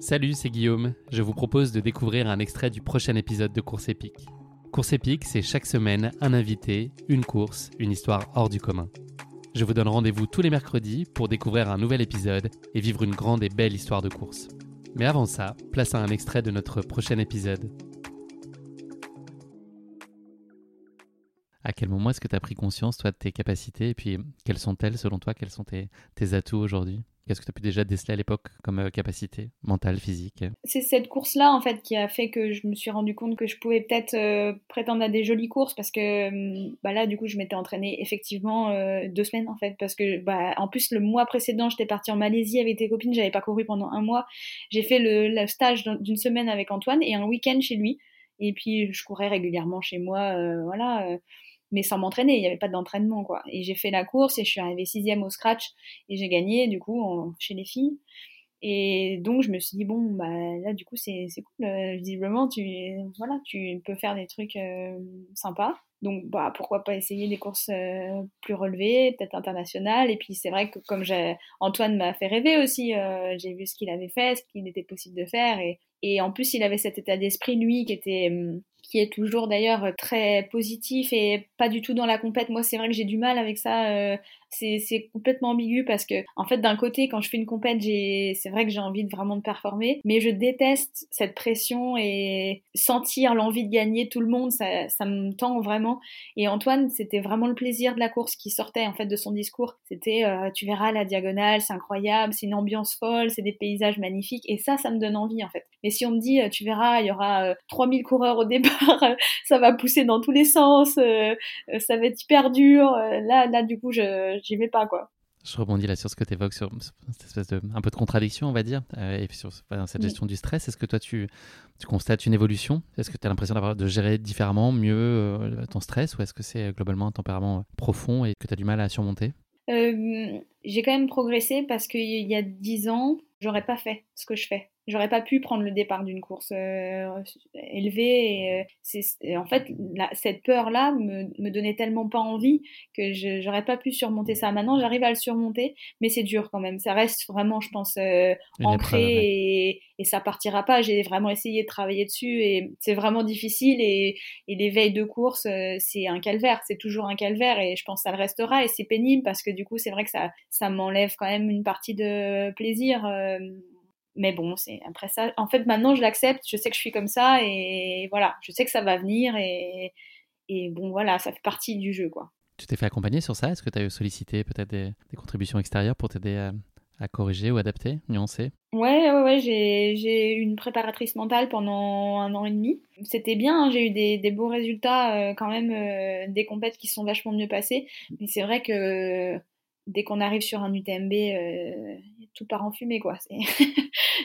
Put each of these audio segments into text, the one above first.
Salut, c'est Guillaume. Je vous propose de découvrir un extrait du prochain épisode de Course épique. Course épique, c'est chaque semaine un invité, une course, une histoire hors du commun. Je vous donne rendez-vous tous les mercredis pour découvrir un nouvel épisode et vivre une grande et belle histoire de course. Mais avant ça, place à un extrait de notre prochain épisode. À quel moment est-ce que tu as pris conscience, toi, de tes capacités et puis quelles sont-elles selon toi Quels sont tes, tes atouts aujourd'hui? Qu'est-ce que tu as pu déjà déceler à l'époque comme euh, capacité mentale, physique? C'est cette course-là, en fait, qui a fait que je me suis rendu compte que je pouvais peut-être euh, prétendre à des jolies courses parce que hum, bah là, du coup, je m'étais entraînée effectivement euh, deux semaines, en fait. Parce que, bah, en plus, le mois précédent, j'étais partie en Malaisie avec tes copines, j'avais pas couru pendant un mois. J'ai fait le, le stage d'une semaine avec Antoine et un week-end chez lui. Et puis, je courais régulièrement chez moi, voilà mais sans m'entraîner, il n'y avait pas d'entraînement quoi. Et j'ai fait la course et je suis arrivée sixième au scratch et j'ai gagné du coup chez les filles. Et donc je me suis dit bon bah là du coup c'est cool, euh, visiblement tu voilà tu peux faire des trucs euh, sympas. Donc bah pourquoi pas essayer des courses euh, plus relevées, peut-être internationales. Et puis c'est vrai que comme Antoine m'a fait rêver aussi, j'ai vu ce qu'il avait fait, ce qu'il était possible de faire et, et en plus il avait cet état d'esprit lui qui était hum, qui est toujours d'ailleurs très positif et pas du tout dans la compète. Moi, c'est vrai que j'ai du mal avec ça. Euh, c'est complètement ambigu parce que, en fait, d'un côté, quand je fais une compète, c'est vrai que j'ai envie de vraiment de performer, mais je déteste cette pression et sentir l'envie de gagner tout le monde, ça, ça me tend vraiment. Et Antoine, c'était vraiment le plaisir de la course qui sortait en fait de son discours. C'était, euh, tu verras la diagonale, c'est incroyable, c'est une ambiance folle, c'est des paysages magnifiques, et ça, ça me donne envie en fait. Mais si on me dit, euh, tu verras, il y aura 3000 euh, coureurs au départ, ça va pousser dans tous les sens, ça va être hyper dur, là, là, du coup, je j'y vais pas, quoi. Je rebondis là sur ce que tu évoques, sur cette espèce de un peu de contradiction, on va dire, euh, et puis sur cette gestion du stress. Est-ce que toi, tu, tu constates une évolution? Est-ce que tu as l'impression d'avoir de gérer différemment, mieux euh, ton stress, ou est-ce que c'est globalement un tempérament profond et que tu as du mal à surmonter? Euh, J'ai quand même progressé parce qu'il y a dix ans, j'aurais pas fait ce que je fais j'aurais pas pu prendre le départ d'une course euh, élevée. Et, euh, en fait, cette peur-là me, me donnait tellement pas envie que je j'aurais pas pu surmonter ça. Maintenant, j'arrive à le surmonter, mais c'est dur quand même. Ça reste vraiment, je pense, euh, ancré et, et, ça partira pas. J'ai vraiment essayé de travailler dessus et c'est vraiment difficile. Et, et les veilles de course, euh, c'est un calvaire. C'est toujours un calvaire et je pense que ça le restera. Et c'est pénible parce que du coup, c'est vrai que ça, ça m'enlève quand même une partie de plaisir mais bon, c'est après ça. En fait, maintenant, je l'accepte. Je sais que je suis comme ça et voilà, je sais que ça va venir et, et bon, voilà, ça fait partie du jeu, quoi. Tu t'es fait accompagner sur ça? Est-ce que tu as sollicité peut-être des, contributions extérieures pour t'aider à, à, corriger ou adapter, nuancer? Ouais, ouais, ouais j'ai eu une préparatrice mentale pendant un an et demi. C'était bien, hein, j'ai eu des, des, beaux résultats euh, quand même, euh, des compètes qui sont vachement mieux passées. Mais c'est vrai que dès qu'on arrive sur un UTMB, euh, tout part en fumée, quoi.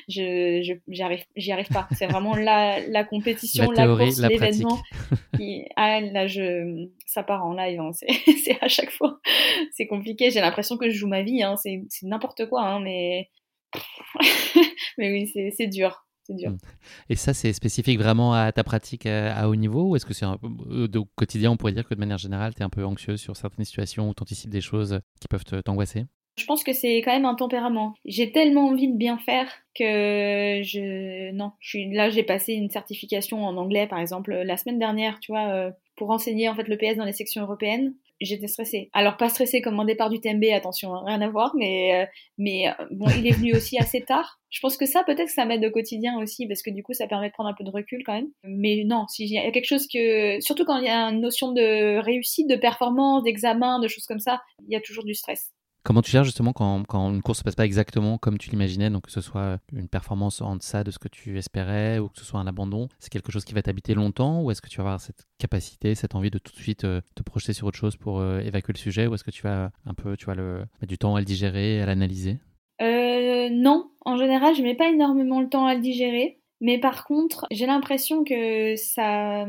je, j'y arrive, j'y arrive pas. C'est vraiment la, la compétition, la, course, l'événement. ah, là, je, ça part en live. Hein. C'est, à chaque fois, c'est compliqué. J'ai l'impression que je joue ma vie. Hein. C'est, n'importe quoi, hein, mais, mais oui, c'est, c'est dur. Dur. Et ça, c'est spécifique vraiment à ta pratique à, haut niveau ou est-ce que c'est un, euh, au quotidien, on pourrait dire que de manière générale, tu es un peu anxieuse sur certaines situations où tu anticipes des choses qui peuvent t'angoisser? Je pense que c'est quand même un tempérament. J'ai tellement envie de bien faire que je non, là j'ai passé une certification en anglais par exemple la semaine dernière, tu vois, euh, pour enseigner en fait le PS dans les sections européennes. J'étais stressée. Alors pas stressée comme mon départ du TMB, attention, hein, rien à voir, mais euh, mais euh, bon, il est venu aussi assez tard. Je pense que ça peut-être ça m'aide au quotidien aussi parce que du coup ça permet de prendre un peu de recul quand même. Mais non, si il y a quelque chose que surtout quand il y a une notion de réussite, de performance, d'examen, de choses comme ça, il y a toujours du stress. Comment tu gères justement quand, une course ne se passe pas exactement comme tu l'imaginais, donc que ce soit une performance en deçà de ce que tu espérais ou que ce soit un abandon C'est quelque chose qui va t'habiter longtemps ou est-ce que tu vas avoir cette capacité, cette envie de tout de suite euh, te projeter sur autre chose pour euh, évacuer le sujet ou est-ce que tu vas un peu tu le, du temps à le digérer, à l'analyser? Euh, Non, en général, je mets pas énormément le temps à le digérer. Mais par contre, j'ai l'impression que ça,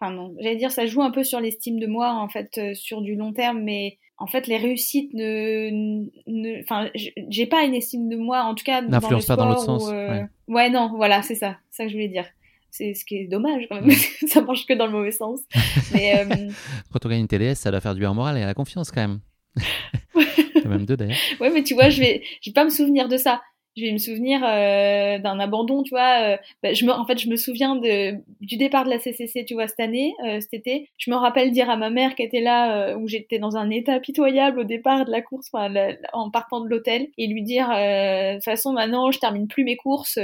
enfin non, j'allais dire ça joue un peu sur l'estime de moi en fait sur du long terme, mais en fait les réussites ne, enfin j'ai pas une estime de moi en tout cas le pas dans l'autre sens. Euh, ouais. non, voilà c'est ça, ça que je voulais dire. C'est ce qui est dommage quand même, ça marche que dans le mauvais sens. Mais euh... quand on gagne une TDS, ça doit faire du bien moral et à la confiance quand même. même deux d'ailleurs. Ouais, mais tu vois, je vais, je vais pas me souvenir de ça je vais me souvenir euh, d'un abandon, tu vois. Euh, bah, en fait, je me souviens du départ de la CCC, tu vois, cette année, euh, cet été. Je me rappelle dire à ma mère qui était là, où j'étais dans un état pitoyable au départ de la course, en partant de l'hôtel, et lui dire, de toute façon, maintenant, je termine plus mes courses.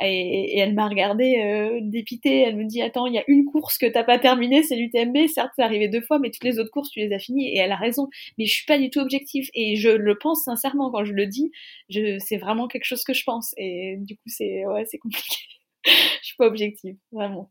Et, elle m'a regardé euh, dépitée. Elle me dit Attends, il y a une course que t'as pas terminée, c'est l'UTMB. Certes, c'est arrivé deux fois, mais toutes les autres courses, tu les as finies. Et elle a raison. Mais je suis pas du tout objective. Et je le pense sincèrement quand je le dis. Je, c'est vraiment quelque chose que je pense. Et du coup, c'est ouais, c'est compliqué. je suis pas objective, vraiment.